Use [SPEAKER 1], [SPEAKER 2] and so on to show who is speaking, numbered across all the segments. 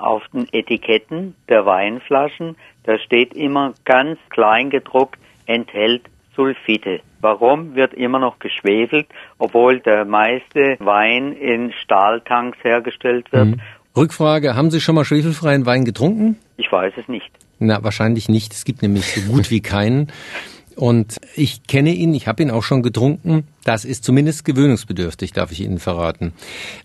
[SPEAKER 1] Auf den Etiketten der Weinflaschen, da steht immer ganz klein gedruckt, enthält Sulfite. Warum wird immer noch geschwefelt, obwohl der meiste Wein in Stahltanks hergestellt wird? Mhm.
[SPEAKER 2] Rückfrage, haben Sie schon mal schwefelfreien Wein getrunken?
[SPEAKER 1] Ich weiß es nicht.
[SPEAKER 2] Na, wahrscheinlich nicht. Es gibt nämlich so gut wie keinen. Und ich kenne ihn, ich habe ihn auch schon getrunken. Das ist zumindest gewöhnungsbedürftig, darf ich Ihnen verraten.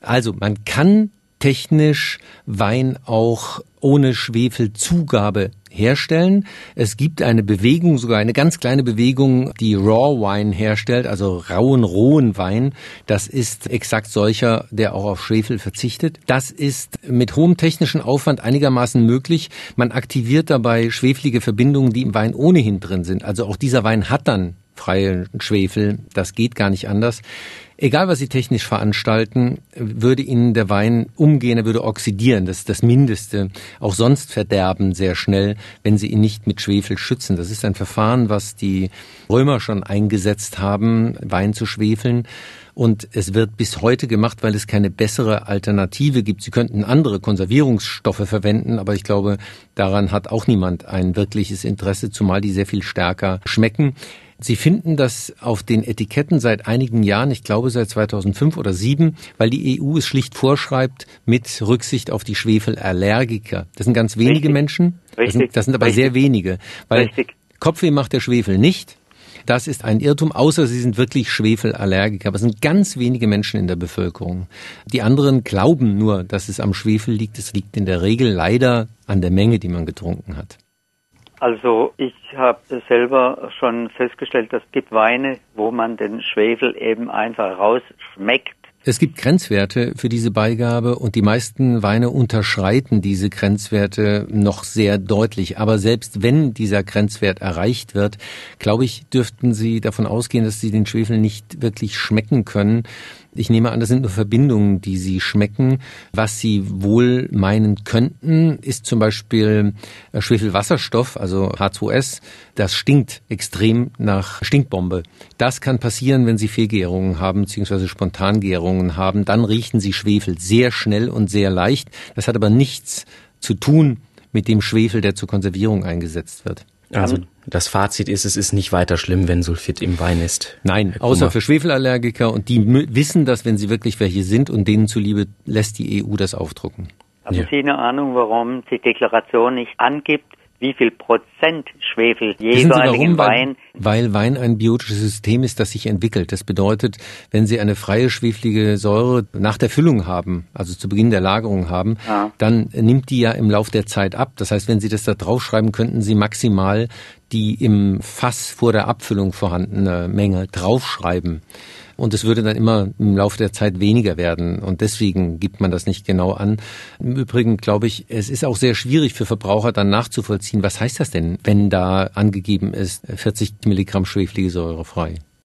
[SPEAKER 2] Also man kann technisch Wein auch ohne Schwefelzugabe herstellen. Es gibt eine Bewegung, sogar eine ganz kleine Bewegung, die Raw Wine herstellt, also rauen, rohen Wein. Das ist exakt solcher, der auch auf Schwefel verzichtet. Das ist mit hohem technischen Aufwand einigermaßen möglich. Man aktiviert dabei schwefelige Verbindungen, die im Wein ohnehin drin sind. Also auch dieser Wein hat dann freien Schwefel. Das geht gar nicht anders. Egal, was Sie technisch veranstalten, würde Ihnen der Wein umgehen, er würde oxidieren. Das ist das Mindeste. Auch sonst verderben sehr schnell, wenn Sie ihn nicht mit Schwefel schützen. Das ist ein Verfahren, was die Römer schon eingesetzt haben, Wein zu schwefeln. Und es wird bis heute gemacht, weil es keine bessere Alternative gibt. Sie könnten andere Konservierungsstoffe verwenden, aber ich glaube, daran hat auch niemand ein wirkliches Interesse, zumal die sehr viel stärker schmecken. Sie finden das auf den Etiketten seit einigen Jahren, ich glaube seit 2005 oder 2007, weil die EU es schlicht vorschreibt mit Rücksicht auf die Schwefelallergiker. Das sind ganz wenige Richtig. Menschen. Das sind, das sind aber Richtig. sehr wenige. Weil Richtig. Kopfweh macht der Schwefel nicht. Das ist ein Irrtum, außer sie sind wirklich Schwefelallergiker. Aber es sind ganz wenige Menschen in der Bevölkerung. Die anderen glauben nur, dass es am Schwefel liegt. Es liegt in der Regel leider an der Menge, die man getrunken hat.
[SPEAKER 1] Also ich habe selber schon festgestellt, es gibt Weine, wo man den Schwefel eben einfach rausschmeckt.
[SPEAKER 2] Es gibt Grenzwerte für diese Beigabe und die meisten Weine unterschreiten diese Grenzwerte noch sehr deutlich. Aber selbst wenn dieser Grenzwert erreicht wird, glaube ich, dürften Sie davon ausgehen, dass Sie den Schwefel nicht wirklich schmecken können. Ich nehme an, das sind nur Verbindungen, die Sie schmecken. Was Sie wohl meinen könnten, ist zum Beispiel äh, Schwefelwasserstoff, also H2S. Das stinkt extrem nach Stinkbombe. Das kann passieren, wenn Sie Fehlgärungen haben, beziehungsweise Spontangärungen haben. Dann riechen Sie Schwefel sehr schnell und sehr leicht. Das hat aber nichts zu tun mit dem Schwefel, der zur Konservierung eingesetzt wird.
[SPEAKER 3] Also das Fazit ist, es ist nicht weiter schlimm, wenn Sulfit im Wein ist.
[SPEAKER 2] Nein, außer für Schwefelallergiker und die wissen das, wenn sie wirklich welche sind und denen zuliebe lässt die EU das aufdrucken.
[SPEAKER 1] Haben ja. Sie eine Ahnung, warum die Deklaration nicht angibt, wie viel Prozent Schwefel jeweiligen Wein.
[SPEAKER 2] Weil, weil Wein ein biotisches System ist, das sich entwickelt. Das bedeutet, wenn Sie eine freie schwefelige Säure nach der Füllung haben, also zu Beginn der Lagerung haben, ja. dann nimmt die ja im Lauf der Zeit ab. Das heißt, wenn Sie das da draufschreiben, könnten Sie maximal die im Fass vor der Abfüllung vorhandene Menge draufschreiben. Und es würde dann immer im Laufe der Zeit weniger werden. Und deswegen gibt man das nicht genau an. Im Übrigen glaube ich, es ist auch sehr schwierig für Verbraucher dann nachzuvollziehen, was heißt das denn, wenn da angegeben ist 40 Milligramm schwefelige Säure frei.